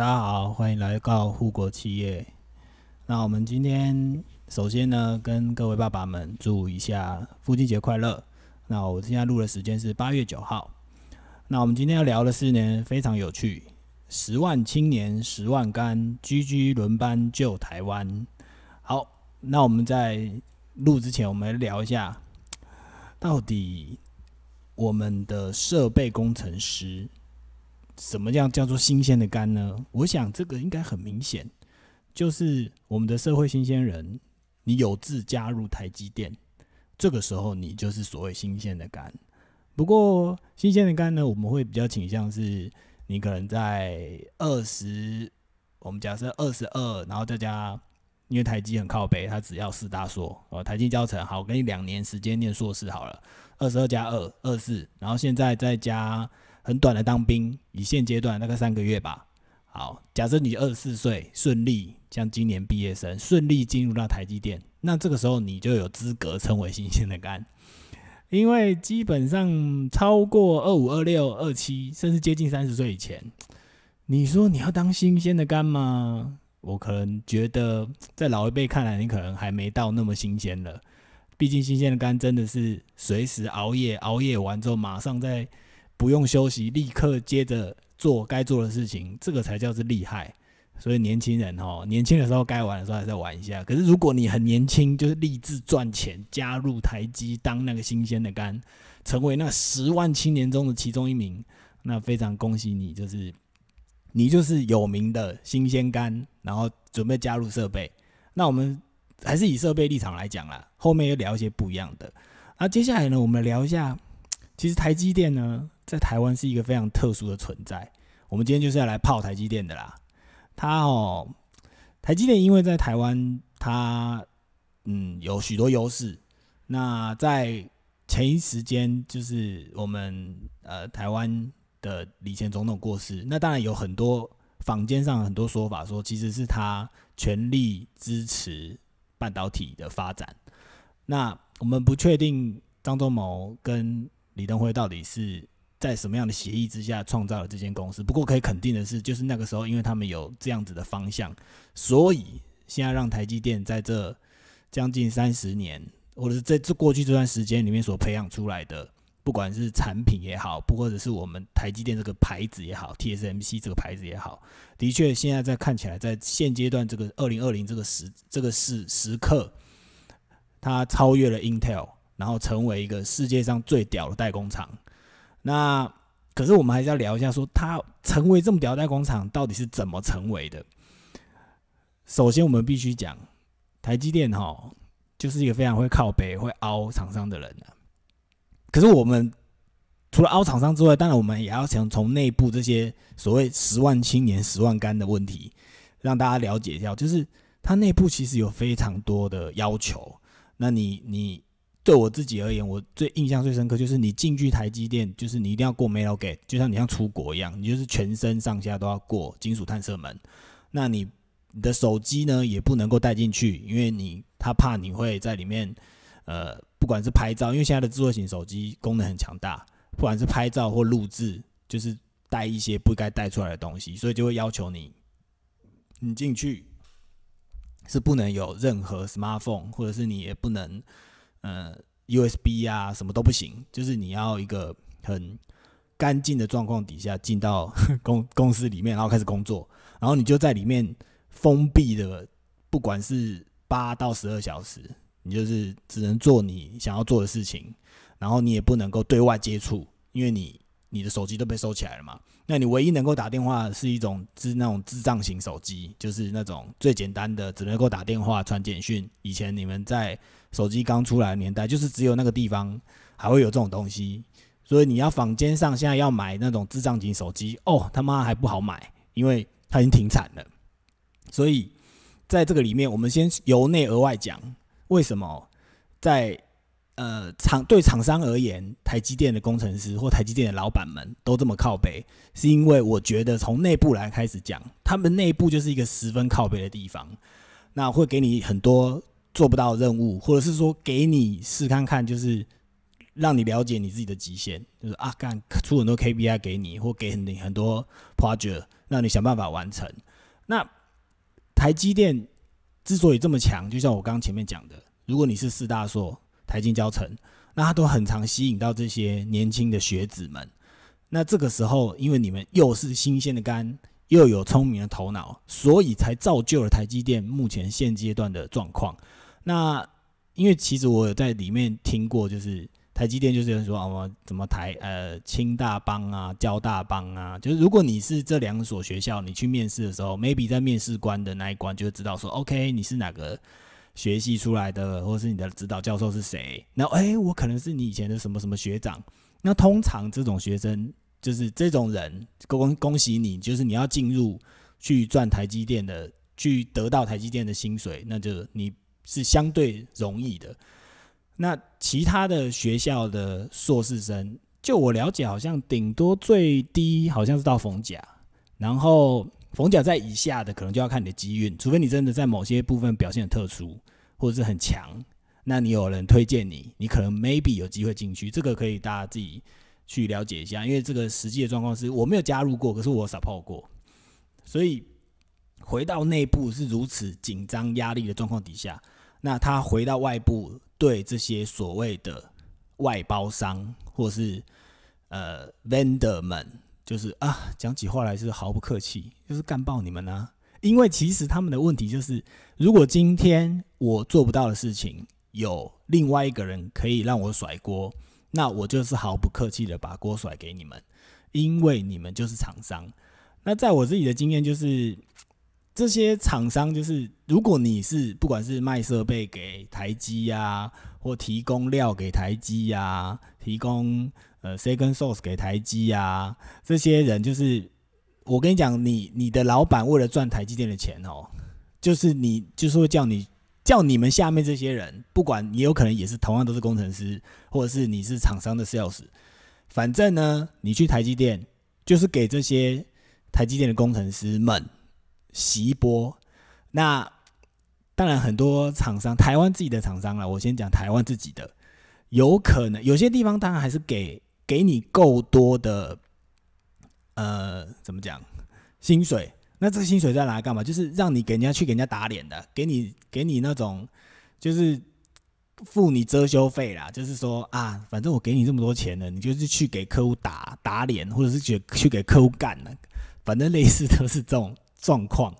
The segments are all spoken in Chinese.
大家好，欢迎来到护国企业。那我们今天首先呢，跟各位爸爸们祝一下父亲节快乐。那我现在录的时间是八月九号。那我们今天要聊的是呢，非常有趣，十万青年十万干，居居轮班救台湾。好，那我们在录之前，我们来聊一下，到底我们的设备工程师。什么样叫做新鲜的肝呢？我想这个应该很明显，就是我们的社会新鲜人，你有志加入台积电，这个时候你就是所谓新鲜的肝。不过新鲜的肝呢，我们会比较倾向是，你可能在二十，我们假设二十二，然后再加，因为台积很靠北，它只要四大硕，呃，台积教程好，我给你两年时间念硕士好了，二十二加二二四，然后现在再加。很短的当兵，以现阶段大概三个月吧。好，假设你二十四岁，顺利像今年毕业生顺利进入到台积电，那这个时候你就有资格称为新鲜的肝，因为基本上超过二五、二六、二七，甚至接近三十岁以前，你说你要当新鲜的肝吗？我可能觉得在老一辈看来，你可能还没到那么新鲜了。毕竟新鲜的肝真的是随时熬夜，熬夜完之后马上在。不用休息，立刻接着做该做的事情，这个才叫是厉害。所以年轻人哦，年轻的时候该玩的时候还是玩一下。可是如果你很年轻，就是立志赚钱，加入台积当那个新鲜的肝，成为那十万青年中的其中一名，那非常恭喜你，就是你就是有名的新鲜肝，然后准备加入设备。那我们还是以设备立场来讲啦，后面又聊一些不一样的。那接下来呢，我们聊一下，其实台积电呢。在台湾是一个非常特殊的存在。我们今天就是要来泡台积电的啦。它哦，台积电因为在台湾，它嗯有许多优势。那在前一时间，就是我们呃台湾的李前总统过世，那当然有很多坊间上很多说法，说其实是他全力支持半导体的发展。那我们不确定张忠谋跟李登辉到底是。在什么样的协议之下创造了这间公司？不过可以肯定的是，就是那个时候，因为他们有这样子的方向，所以现在让台积电在这将近三十年，或者是在这过去这段时间里面所培养出来的，不管是产品也好，不或者是我们台积电这个牌子也好，TSMC 这个牌子也好，的确现在在看起来，在现阶段这个二零二零这个时这个时时刻，它超越了 Intel，然后成为一个世界上最屌的代工厂。那可是我们还是要聊一下，说它成为这么屌代工厂到底是怎么成为的？首先，我们必须讲台积电哈，就是一个非常会靠北、会凹厂商的人啊。可是我们除了凹厂商之外，当然我们也要想从内部这些所谓十万青年、十万干的问题，让大家了解一下，就是它内部其实有非常多的要求。那你你。对我自己而言，我最印象最深刻就是你进去台积电，就是你一定要过 Metal Gate，就像你像出国一样，你就是全身上下都要过金属探测门。那你你的手机呢也不能够带进去，因为你他怕你会在里面，呃，不管是拍照，因为现在的智慧型手机功能很强大，不管是拍照或录制，就是带一些不该带出来的东西，所以就会要求你，你进去是不能有任何 smartphone，或者是你也不能。呃，USB 啊，什么都不行，就是你要一个很干净的状况底下进到 公公司里面，然后开始工作，然后你就在里面封闭的，不管是八到十二小时，你就是只能做你想要做的事情，然后你也不能够对外接触，因为你。你的手机都被收起来了嘛？那你唯一能够打电话是一种是那种智障型手机，就是那种最简单的，只能够打电话、传简讯。以前你们在手机刚出来的年代，就是只有那个地方还会有这种东西。所以你要坊间上现在要买那种智障型手机，哦他妈还不好买，因为它已经停产了。所以在这个里面，我们先由内而外讲，为什么在。呃，厂对厂商而言，台积电的工程师或台积电的老板们都这么靠背，是因为我觉得从内部来开始讲，他们内部就是一个十分靠背的地方。那会给你很多做不到任务，或者是说给你试看看，就是让你了解你自己的极限。就是啊，干出很多 KPI 给你，或给你很多 project，让你想办法完成。那台积电之所以这么强，就像我刚刚前面讲的，如果你是四大硕、台金教程，那它都很常吸引到这些年轻的学子们。那这个时候，因为你们又是新鲜的肝，又有聪明的头脑，所以才造就了台积电目前现阶段的状况。那因为其实我有在里面听过，就是台积电就是说哦，怎么台呃清大帮啊、交大帮啊，就是如果你是这两所学校，你去面试的时候，maybe 在面试官的那一关就会知道说，OK，你是哪个学系出来的，或是你的指导教授是谁？然后哎，我可能是你以前的什么什么学长。那通常这种学生就是这种人，恭恭喜你，就是你要进入去赚台积电的，去得到台积电的薪水，那就你是相对容易的。那其他的学校的硕士生，就我了解，好像顶多最低好像是到逢甲，然后逢甲在以下的，可能就要看你的机运，除非你真的在某些部分表现很特殊或者是很强。那你有人推荐你，你可能 maybe 有机会进去，这个可以大家自己去了解一下，因为这个实际的状况是我没有加入过，可是我 support 过，所以回到内部是如此紧张压力的状况底下，那他回到外部对这些所谓的外包商或是呃 vendor 们，就是啊讲起话来是毫不客气，就是干爆你们呢，因为其实他们的问题就是，如果今天我做不到的事情。有另外一个人可以让我甩锅，那我就是毫不客气的把锅甩给你们，因为你们就是厂商。那在我自己的经验就是，这些厂商就是，如果你是不管是卖设备给台积呀，或提供料给台积呀，提供呃 s e c o n source 给台积呀，这些人就是我跟你讲，你你的老板为了赚台积电的钱哦，就是你就是会叫你。叫你们下面这些人，不管你有可能也是同样都是工程师，或者是你是厂商的 sales，反正呢，你去台积电就是给这些台积电的工程师们洗一波。那当然很多厂商，台湾自己的厂商了，我先讲台湾自己的，有可能有些地方当然还是给给你够多的，呃，怎么讲薪水。那这个薪水在拿来干嘛？就是让你给人家去给人家打脸的，给你给你那种，就是付你遮羞费啦。就是说啊，反正我给你这么多钱了，你就是去给客户打打脸，或者是去去给客户干了，反正类似都是这种状况。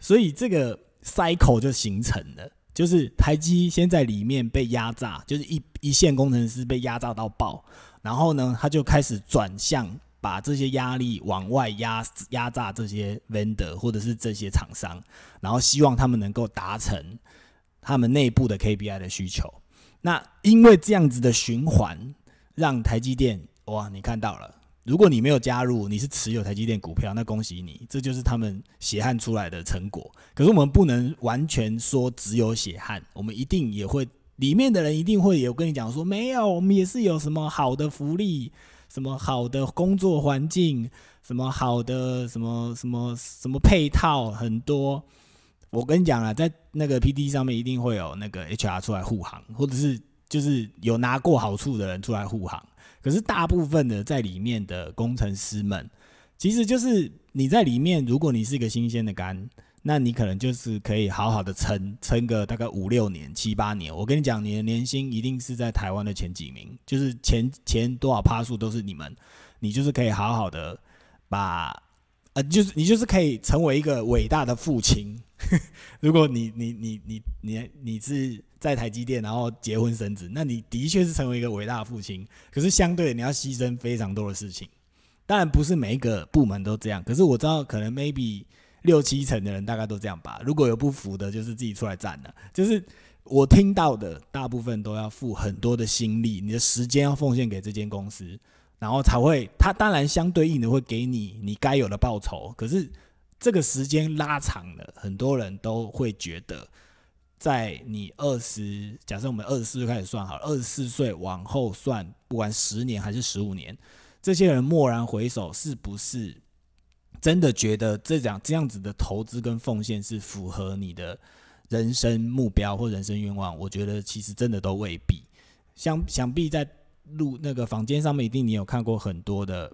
所以这个 cycle 就形成了，就是台积先在里面被压榨，就是一一线工程师被压榨到爆，然后呢，他就开始转向。把这些压力往外压压榨这些 vendor 或者是这些厂商，然后希望他们能够达成他们内部的 KPI 的需求。那因为这样子的循环，让台积电哇，你看到了，如果你没有加入，你是持有台积电股票，那恭喜你，这就是他们血汗出来的成果。可是我们不能完全说只有血汗，我们一定也会里面的人一定会有跟你讲说，没有，我们也是有什么好的福利。什么好的工作环境，什么好的什么什么什么配套很多。我跟你讲啊，在那个 P D 上面一定会有那个 H R 出来护航，或者是就是有拿过好处的人出来护航。可是大部分的在里面的工程师们，其实就是你在里面，如果你是一个新鲜的肝。那你可能就是可以好好的撑撑个大概五六年、七八年。我跟你讲，你的年薪一定是在台湾的前几名，就是前前多少趴数都是你们。你就是可以好好的把，呃，就是你就是可以成为一个伟大的父亲。如果你你你你你你是在台积电，然后结婚生子，那你的确是成为一个伟大的父亲。可是相对你要牺牲非常多的事情。当然不是每一个部门都这样，可是我知道可能 maybe。六七成的人大概都这样吧。如果有不服的，就是自己出来站了。就是我听到的，大部分都要付很多的心力，你的时间要奉献给这间公司，然后才会。他当然相对应的会给你你该有的报酬。可是这个时间拉长了，很多人都会觉得，在你二十，假设我们二十四岁开始算好了，二十四岁往后算，不管十年还是十五年，这些人蓦然回首，是不是？真的觉得这样这样子的投资跟奉献是符合你的人生目标或人生愿望？我觉得其实真的都未必。想想必在录那个房间上面，一定你有看过很多的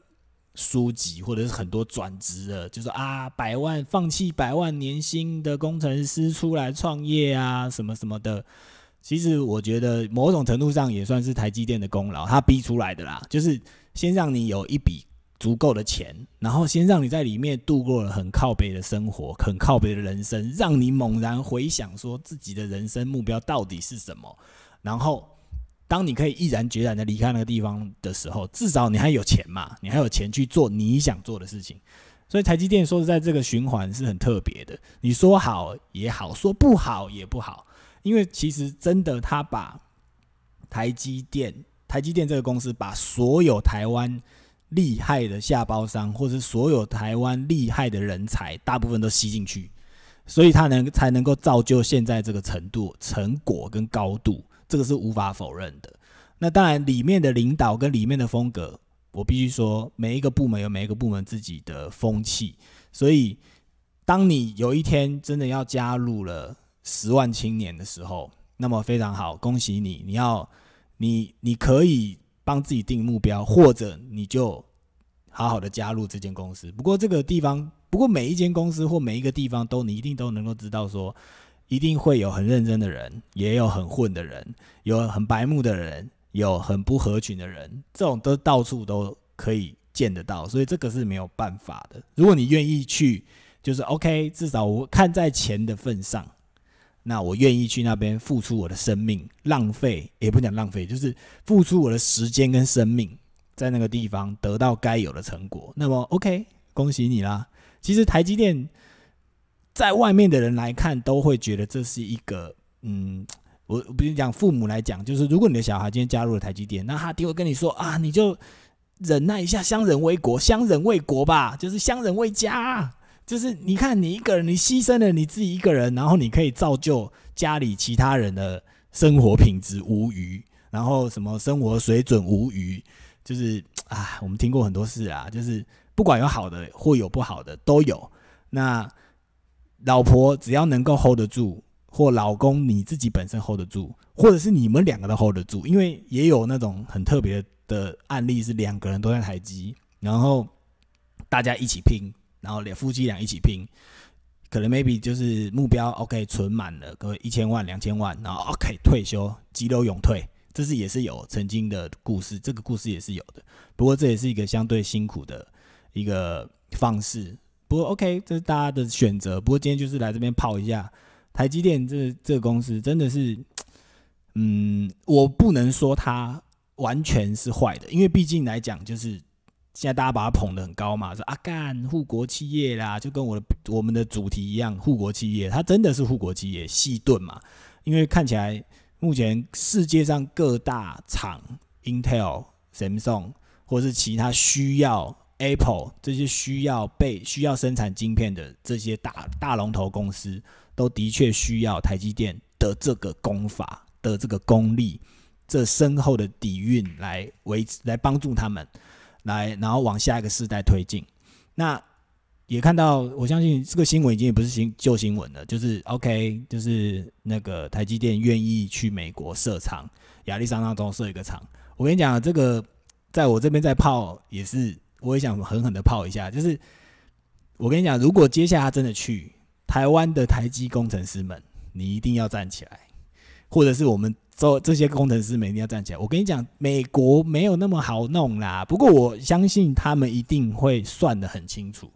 书籍，或者是很多转职的，就说啊，百万放弃百万年薪的工程师出来创业啊，什么什么的。其实我觉得某种程度上也算是台积电的功劳，他逼出来的啦，就是先让你有一笔足够的钱，然后先让你在里面度过了很靠北的生活，很靠北的人生，让你猛然回想说自己的人生目标到底是什么。然后当你可以毅然决然的离开那个地方的时候，至少你还有钱嘛，你还有钱去做你想做的事情。所以台积电说实在，这个循环是很特别的。你说好也好，说不好也不好。因为其实真的，他把台积电、台积电这个公司，把所有台湾厉害的下包商，或者所有台湾厉害的人才，大部分都吸进去，所以他能才能够造就现在这个程度、成果跟高度，这个是无法否认的。那当然，里面的领导跟里面的风格，我必须说，每一个部门有每一个部门自己的风气，所以当你有一天真的要加入了。十万青年的时候，那么非常好，恭喜你！你要你你可以帮自己定目标，或者你就好好的加入这间公司。不过这个地方，不过每一间公司或每一个地方都你一定都能够知道，说一定会有很认真的人，也有很混的人，有很白目的人，有很不合群的人，这种都到处都可以见得到，所以这个是没有办法的。如果你愿意去，就是 OK，至少我看在钱的份上。那我愿意去那边付出我的生命，浪费也不讲浪费，就是付出我的时间跟生命，在那个地方得到该有的成果。那么，OK，恭喜你啦！其实台积电在外面的人来看，都会觉得这是一个，嗯，我比如讲父母来讲，就是如果你的小孩今天加入了台积电，那他一定会跟你说啊，你就忍耐一下，相忍为国，相忍为国吧，就是相忍为家。就是你看，你一个人，你牺牲了你自己一个人，然后你可以造就家里其他人的生活品质无余，然后什么生活水准无余，就是啊，我们听过很多事啊，就是不管有好的或有不好的都有。那老婆只要能够 hold 得住，或老公你自己本身 hold 得住，或者是你们两个都 hold 得住，因为也有那种很特别的案例是两个人都在台积，然后大家一起拼。然后两夫妻俩一起拼，可能 maybe 就是目标 OK 存满了，各位一千万两千万，然后 OK 退休急流勇退，这是也是有曾经的故事，这个故事也是有的。不过这也是一个相对辛苦的一个方式。不过 OK 这是大家的选择。不过今天就是来这边泡一下台积电这这个公司，真的是，嗯，我不能说它完全是坏的，因为毕竟来讲就是。现在大家把它捧得很高嘛，说啊干护国企业啦，就跟我的我们的主题一样，护国企业，它真的是护国企业，细盾嘛。因为看起来目前世界上各大厂，Intel、Samsung 或是其他需要 Apple 这些需要被需要生产晶片的这些大大龙头公司，都的确需要台积电的这个功法的这个功力，这深厚的底蕴来维持来帮助他们。来，然后往下一个世代推进。那也看到，我相信这个新闻已经也不是新旧新闻了，就是 OK，就是那个台积电愿意去美国设厂，亚利桑那州设一个厂。我跟你讲，这个在我这边在泡也是，我也想狠狠的泡一下。就是我跟你讲，如果接下来真的去台湾的台积工程师们，你一定要站起来，或者是我们。这这些工程师们一定要站起来！我跟你讲，美国没有那么好弄啦。不过我相信他们一定会算得很清楚。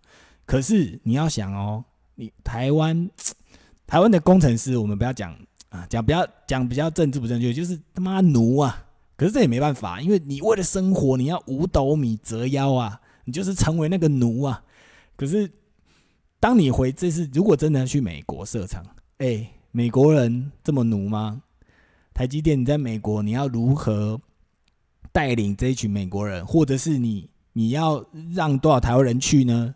可是你要想哦，你台湾 台湾的工程师，我们不要讲啊，讲比较讲比较政治不正确，就是他妈奴啊！可是这也没办法，因为你为了生活，你要五斗米折腰啊，你就是成为那个奴啊。可是当你回这次，如果真的要去美国设厂，哎，美国人这么奴吗？台积电，你在美国，你要如何带领这一群美国人，或者是你你要让多少台湾人去呢？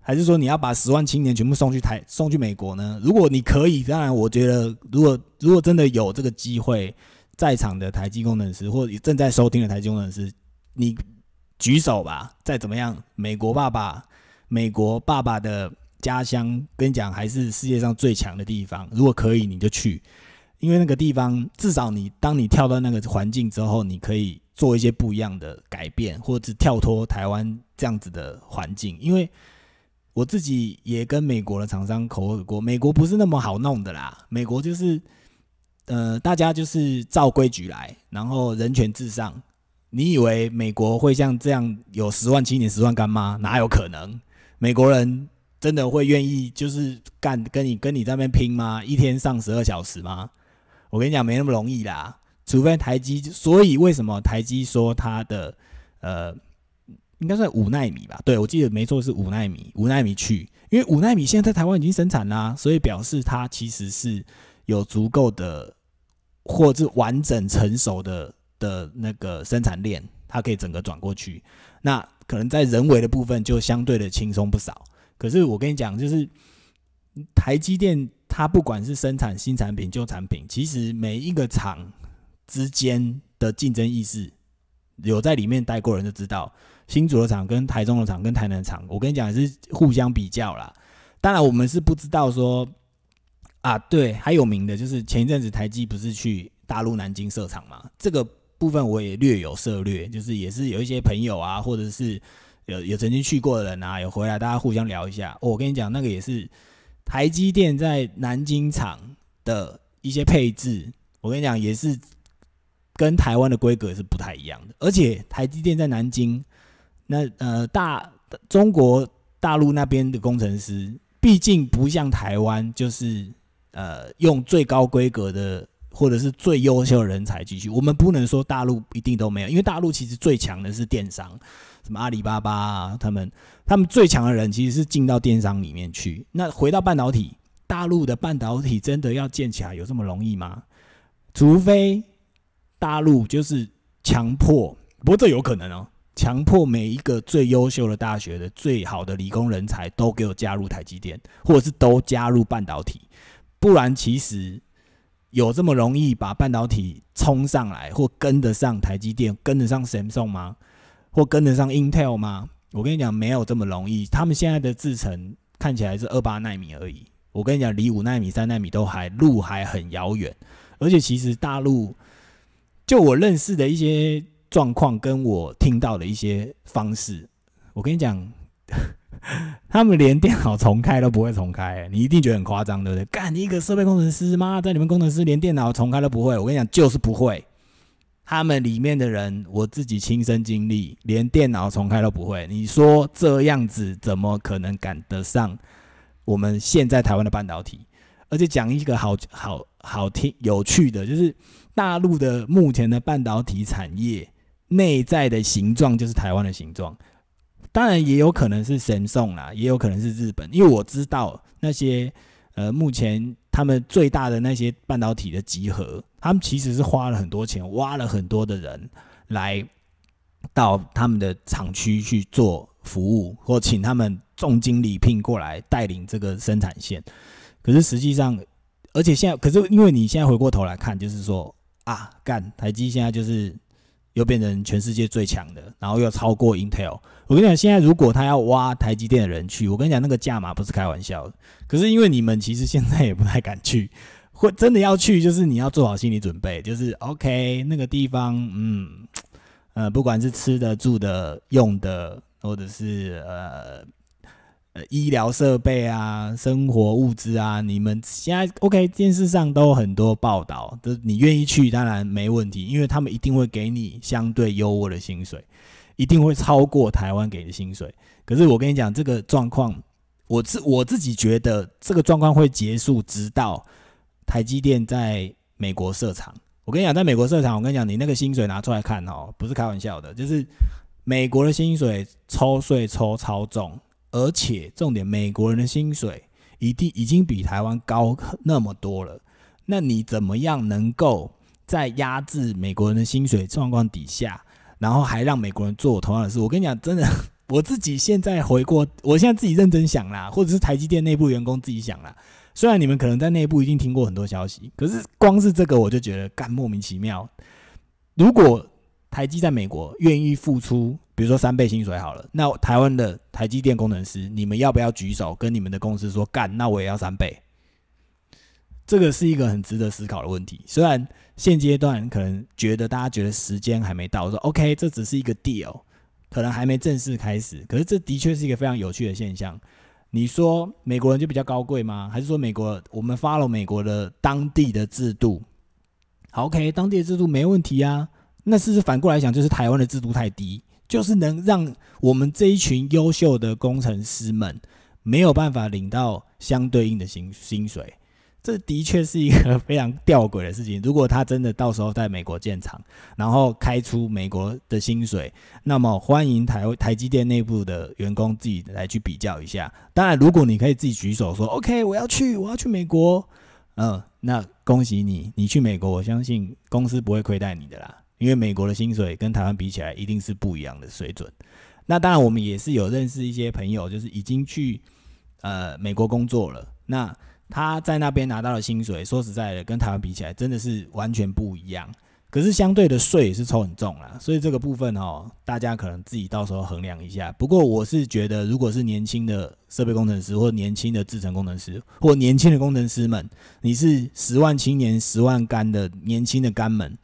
还是说你要把十万青年全部送去台送去美国呢？如果你可以，当然，我觉得如果如果真的有这个机会，在场的台积工程师或者正在收听的台积工程师，你举手吧。再怎么样，美国爸爸，美国爸爸的家乡，跟你讲还是世界上最强的地方。如果可以，你就去。因为那个地方至少你当你跳到那个环境之后，你可以做一些不一样的改变，或者是跳脱台湾这样子的环境。因为我自己也跟美国的厂商口耳过，美国不是那么好弄的啦。美国就是呃，大家就是照规矩来，然后人权至上。你以为美国会像这样有十万青年十万干妈？哪有可能？美国人真的会愿意就是干跟你跟你在那边拼吗？一天上十二小时吗？我跟你讲，没那么容易啦。除非台积，所以为什么台积说它的呃，应该算五纳米吧？对我记得没错是五纳米，五纳米去，因为五纳米现在在台湾已经生产啦，所以表示它其实是有足够的或是完整成熟的。的那个生产链，它可以整个转过去，那可能在人为的部分就相对的轻松不少。可是我跟你讲，就是台积电，它不管是生产新产品、旧产品，其实每一个厂之间的竞争意识，有在里面待过人就知道，新竹的厂跟台中的厂跟台南的厂，我跟你讲是互相比较啦。当然，我们是不知道说啊，对，还有名的就是前一阵子台积不是去大陆南京设厂嘛，这个。部分我也略有涉略，就是也是有一些朋友啊，或者是有有曾经去过的人啊，有回来，大家互相聊一下。我跟你讲，那个也是台积电在南京厂的一些配置，我跟你讲也是跟台湾的规格是不太一样的。而且台积电在南京，那呃大中国大陆那边的工程师，毕竟不像台湾，就是呃用最高规格的。或者是最优秀的人才继续，我们不能说大陆一定都没有，因为大陆其实最强的是电商，什么阿里巴巴啊，他们他们最强的人其实是进到电商里面去。那回到半导体，大陆的半导体真的要建起来有这么容易吗？除非大陆就是强迫，不过这有可能哦，强迫每一个最优秀的大学的最好的理工人才都给我加入台积电，或者是都加入半导体，不然其实。有这么容易把半导体冲上来，或跟得上台积电，跟得上 Samsung 吗？或跟得上 Intel 吗？我跟你讲，没有这么容易。他们现在的制程看起来是二八纳米而已。我跟你讲，离五纳米、三纳米都还路还很遥远。而且，其实大陆就我认识的一些状况，跟我听到的一些方式，我跟你讲。他们连电脑重开都不会重开，你一定觉得很夸张，对不对？干你一个设备工程师吗？在你们工程师连电脑重开都不会，我跟你讲，就是不会。他们里面的人，我自己亲身经历，连电脑重开都不会。你说这样子怎么可能赶得上我们现在台湾的半导体？而且讲一个好好好听、有趣的，就是大陆的目前的半导体产业内在的形状，就是台湾的形状。当然也有可能是神送啦，也有可能是日本，因为我知道那些呃，目前他们最大的那些半导体的集合，他们其实是花了很多钱，挖了很多的人来到他们的厂区去做服务，或请他们重金礼聘过来带领这个生产线。可是实际上，而且现在，可是因为你现在回过头来看，就是说啊，干台积现在就是。又变成全世界最强的，然后又超过 Intel。我跟你讲，现在如果他要挖台积电的人去，我跟你讲，那个价码不是开玩笑的。可是因为你们其实现在也不太敢去，会真的要去，就是你要做好心理准备，就是 OK 那个地方，嗯，呃，不管是吃的、住的、用的，或者是呃。呃，医疗设备啊，生活物资啊，你们现在 OK？电视上都很多报道，都你愿意去，当然没问题，因为他们一定会给你相对优渥的薪水，一定会超过台湾给的薪水。可是我跟你讲，这个状况，我自我自己觉得，这个状况会结束，直到台积电在美国设厂。我跟你讲，在美国设厂，我跟你讲，你那个薪水拿出来看哦，不是开玩笑的，就是美国的薪水抽税抽超重。而且重点，美国人的薪水一定已经比台湾高那么多了。那你怎么样能够在压制美国人的薪水状况底下，然后还让美国人做同样的事？我跟你讲，真的，我自己现在回过，我现在自己认真想啦，或者是台积电内部员工自己想啦。虽然你们可能在内部已经听过很多消息，可是光是这个我就觉得干莫名其妙。如果台积在美国愿意付出。比如说三倍薪水好了，那台湾的台积电工程师，你们要不要举手跟你们的公司说干？那我也要三倍。这个是一个很值得思考的问题。虽然现阶段可能觉得大家觉得时间还没到，说 OK，这只是一个 deal，可能还没正式开始。可是这的确是一个非常有趣的现象。你说美国人就比较高贵吗？还是说美国我们 follow 美国的当地的制度？好，OK，当地的制度没问题啊。那是不是反过来讲，就是台湾的制度太低，就是能让我们这一群优秀的工程师们没有办法领到相对应的薪薪水？这的确是一个 非常吊诡的事情。如果他真的到时候在美国建厂，然后开出美国的薪水，那么欢迎台台积电内部的员工自己来去比较一下。当然，如果你可以自己举手说 “OK，我要去，我要去美国”，嗯，那恭喜你，你去美国，我相信公司不会亏待你的啦。因为美国的薪水跟台湾比起来，一定是不一样的水准。那当然，我们也是有认识一些朋友，就是已经去呃美国工作了。那他在那边拿到的薪水，说实在的，跟台湾比起来，真的是完全不一样。可是相对的税也是抽很重啦，所以这个部分哦，大家可能自己到时候衡量一下。不过我是觉得，如果是年轻的设备工程师，或年轻的制程工程师，或年轻的工程师们，你是十万青年十万干的年轻的干们，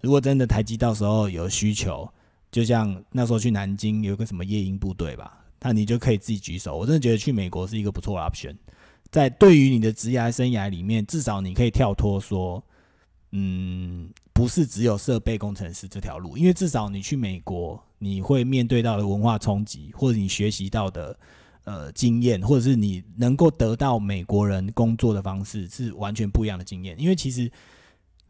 如果真的台积到时候有需求，就像那时候去南京有个什么夜鹰部队吧，那你就可以自己举手。我真的觉得去美国是一个不错的 option。在对于你的职业生涯里面，至少你可以跳脱说，嗯，不是只有设备工程师这条路，因为至少你去美国，你会面对到的文化冲击，或者你学习到的呃经验，或者是你能够得到美国人工作的方式，是完全不一样的经验。因为其实，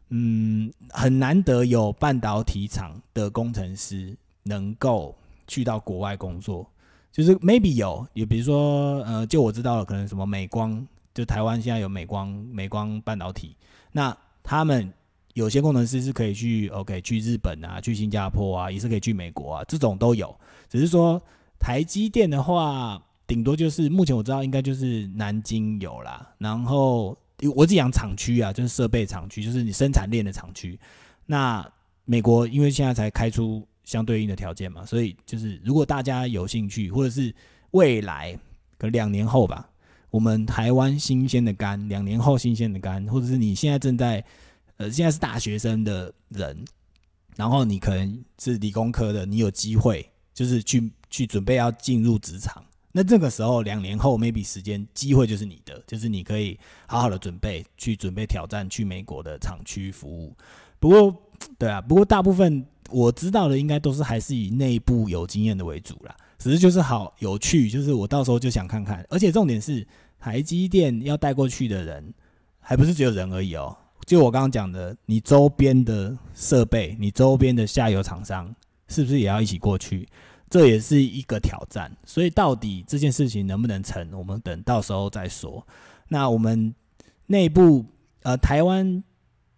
嗯，很难得有半导体厂的工程师能够去到国外工作。就是 maybe 有，也比如说，呃，就我知道了，可能什么美光，就台湾现在有美光，美光半导体，那他们有些工程师是可以去，OK，去日本啊，去新加坡啊，也是可以去美国啊，这种都有。只是说台积电的话，顶多就是目前我知道应该就是南京有啦，然后我只讲厂区啊，就是设备厂区，就是你生产链的厂区。那美国因为现在才开出。相对应的条件嘛，所以就是如果大家有兴趣，或者是未来可两年后吧，我们台湾新鲜的肝，两年后新鲜的肝，或者是你现在正在呃现在是大学生的人，然后你可能是理工科的，你有机会就是去去准备要进入职场，那这个时候两年后 maybe 时间机会就是你的，就是你可以好好的准备去准备挑战去美国的厂区服务。不过 对啊，不过大部分。我知道的应该都是还是以内部有经验的为主啦，只是就是好有趣，就是我到时候就想看看，而且重点是台积电要带过去的人，还不是只有人而已哦，就我刚刚讲的，你周边的设备，你周边的下游厂商，是不是也要一起过去？这也是一个挑战，所以到底这件事情能不能成，我们等到时候再说。那我们内部呃台湾。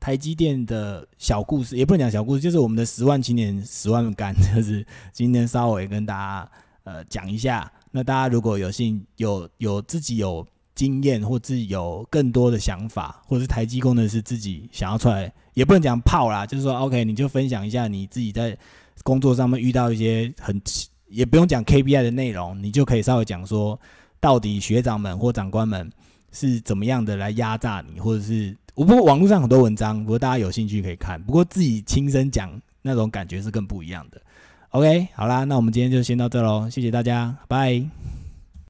台积电的小故事也不能讲小故事，就是我们的十万青年十万干，就是今天稍微跟大家呃讲一下。那大家如果有幸有有自己有经验，或自己有更多的想法，或者是台积工程师自己想要出来，也不能讲泡啦，就是说 OK，你就分享一下你自己在工作上面遇到一些很也不用讲 KPI 的内容，你就可以稍微讲说，到底学长们或长官们是怎么样的来压榨你，或者是。我不过网络上很多文章，不过大家有兴趣可以看。不过自己亲身讲那种感觉是更不一样的。OK，好啦，那我们今天就先到这喽，谢谢大家，拜。